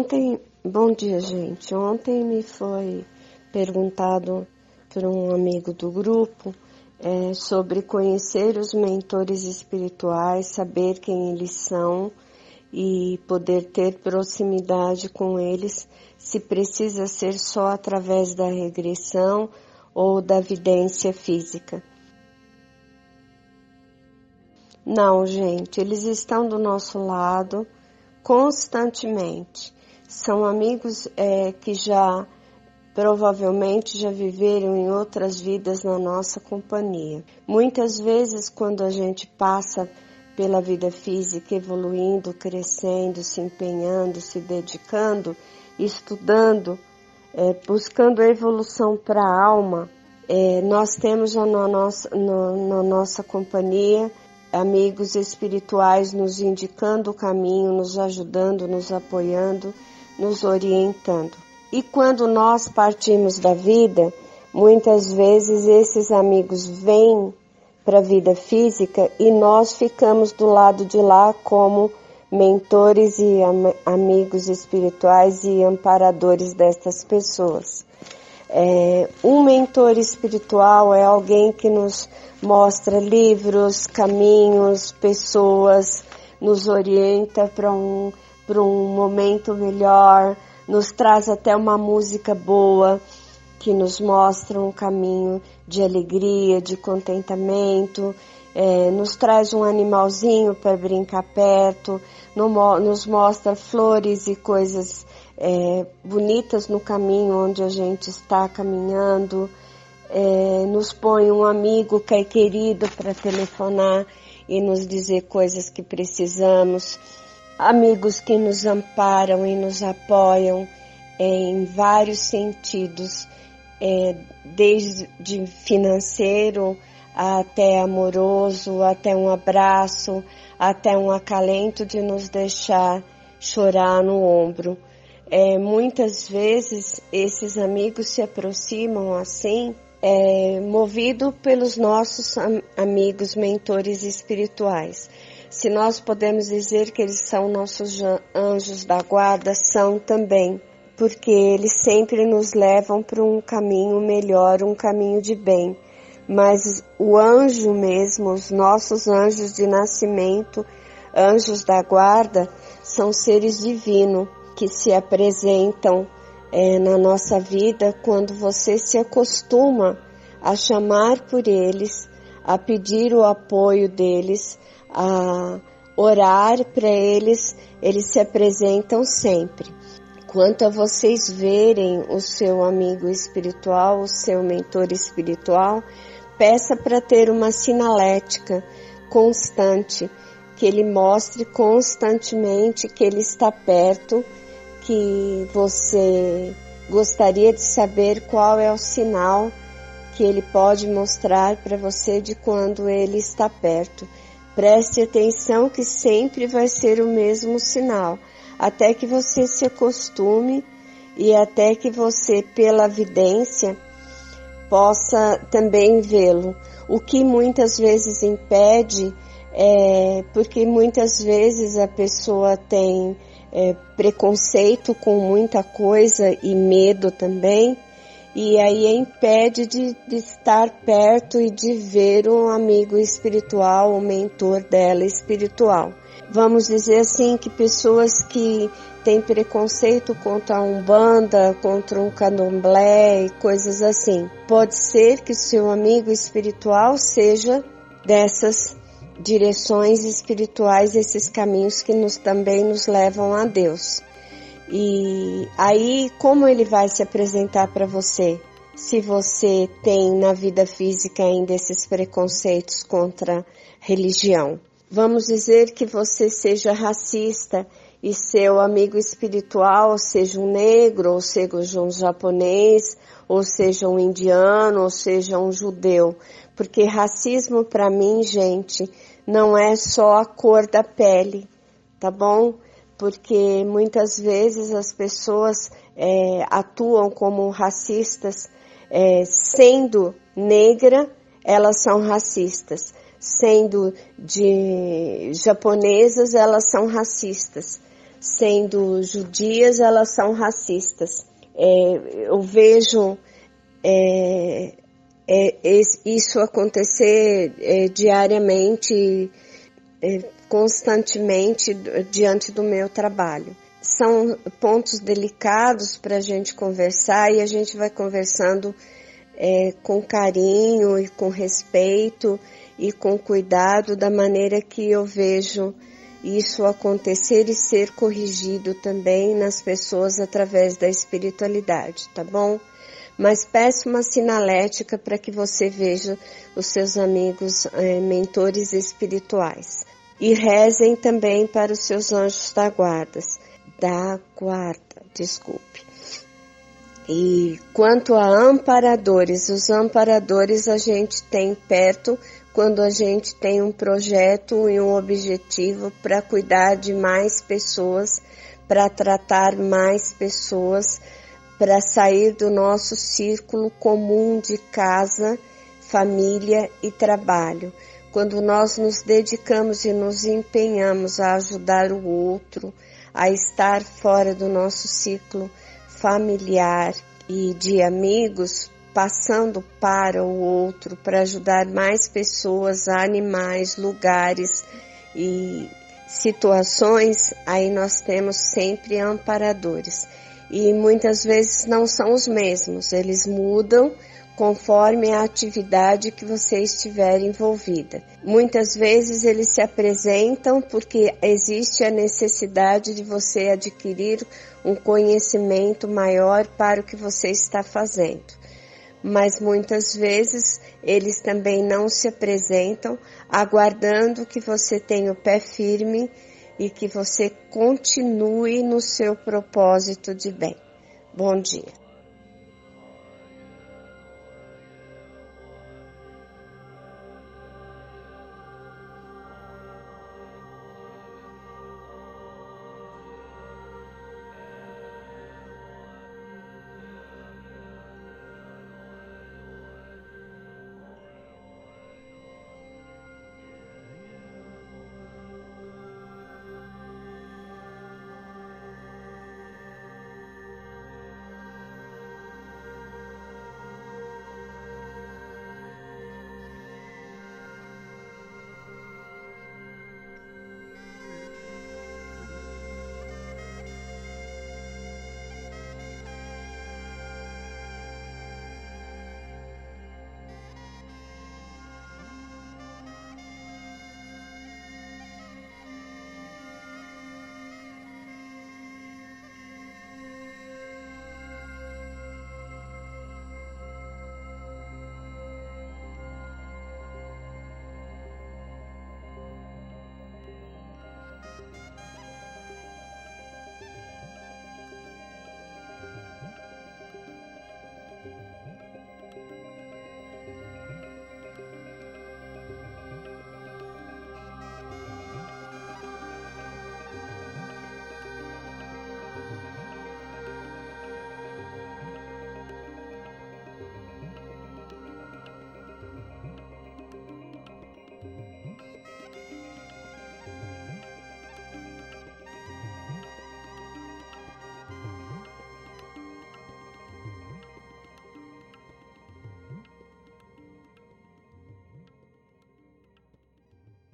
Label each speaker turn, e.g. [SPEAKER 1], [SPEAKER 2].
[SPEAKER 1] Ontem, bom dia, gente. Ontem me foi perguntado por um amigo do grupo é, sobre conhecer os mentores espirituais, saber quem eles são e poder ter proximidade com eles, se precisa ser só através da regressão ou da vidência física. Não, gente, eles estão do nosso lado constantemente. São amigos é, que já provavelmente já viveram em outras vidas na nossa companhia. Muitas vezes, quando a gente passa pela vida física, evoluindo, crescendo, se empenhando, se dedicando, estudando, é, buscando a evolução para a alma, é, nós temos na nossa, na nossa companhia amigos espirituais nos indicando o caminho, nos ajudando, nos apoiando, nos orientando. E quando nós partimos da vida, muitas vezes esses amigos vêm para a vida física e nós ficamos do lado de lá como mentores e am amigos espirituais e amparadores destas pessoas. É, um mentor espiritual é alguém que nos mostra livros, caminhos, pessoas, nos orienta para um, um momento melhor, nos traz até uma música boa que nos mostra um caminho de alegria, de contentamento, é, nos traz um animalzinho para brincar perto, no, nos mostra flores e coisas é, bonitas no caminho onde a gente está caminhando, é, nos põe um amigo que é querido para telefonar e nos dizer coisas que precisamos amigos que nos amparam e nos apoiam em vários sentidos, é, desde financeiro até amoroso, até um abraço, até um acalento de nos deixar chorar no ombro. É, muitas vezes esses amigos se aproximam assim, é, movido pelos nossos am amigos mentores espirituais. Se nós podemos dizer que eles são nossos anjos da guarda, são também, porque eles sempre nos levam para um caminho melhor, um caminho de bem. Mas o anjo mesmo, os nossos anjos de nascimento, anjos da guarda, são seres divinos que se apresentam é, na nossa vida quando você se acostuma a chamar por eles, a pedir o apoio deles, a orar para eles, eles se apresentam sempre. Quanto a vocês verem o seu amigo espiritual, o seu mentor espiritual, peça para ter uma sinalética constante, que ele mostre constantemente que ele está perto, que você gostaria de saber qual é o sinal que ele pode mostrar para você de quando ele está perto. Preste atenção que sempre vai ser o mesmo sinal, até que você se acostume e até que você, pela vidência, possa também vê-lo. O que muitas vezes impede é porque muitas vezes a pessoa tem é, preconceito com muita coisa e medo também e aí impede de, de, estar perto e de ver um amigo espiritual, um mentor dela espiritual. Vamos dizer assim que pessoas que têm preconceito contra a Umbanda, contra um candomblé e coisas assim. Pode ser que seu amigo espiritual seja dessas direções espirituais, esses caminhos que nos também nos levam a Deus. E aí, como ele vai se apresentar para você? Se você tem na vida física ainda esses preconceitos contra religião. Vamos dizer que você seja racista e seu amigo espiritual seja um negro, ou seja um japonês, ou seja um indiano, ou seja um judeu. Porque racismo para mim, gente, não é só a cor da pele, tá bom? Porque muitas vezes as pessoas é, atuam como racistas, é, sendo negra, elas são racistas, sendo de japonesas, elas são racistas, sendo judias, elas são racistas. É, eu vejo é, é, isso acontecer é, diariamente, é, constantemente diante do meu trabalho. São pontos delicados para a gente conversar e a gente vai conversando é, com carinho e com respeito e com cuidado da maneira que eu vejo isso acontecer e ser corrigido também nas pessoas através da espiritualidade, tá bom? Mas peço uma sinalética para que você veja os seus amigos é, mentores espirituais. E rezem também para os seus anjos da guarda, da guarda, desculpe. E quanto a amparadores, os amparadores a gente tem perto quando a gente tem um projeto e um objetivo para cuidar de mais pessoas, para tratar mais pessoas, para sair do nosso círculo comum de casa, família e trabalho. Quando nós nos dedicamos e nos empenhamos a ajudar o outro, a estar fora do nosso ciclo familiar e de amigos, passando para o outro para ajudar mais pessoas, animais, lugares e situações, aí nós temos sempre amparadores. E muitas vezes não são os mesmos, eles mudam conforme a atividade que você estiver envolvida. Muitas vezes eles se apresentam porque existe a necessidade de você adquirir um conhecimento maior para o que você está fazendo. Mas muitas vezes eles também não se apresentam, aguardando que você tenha o pé firme e que você continue no seu propósito de bem. Bom dia.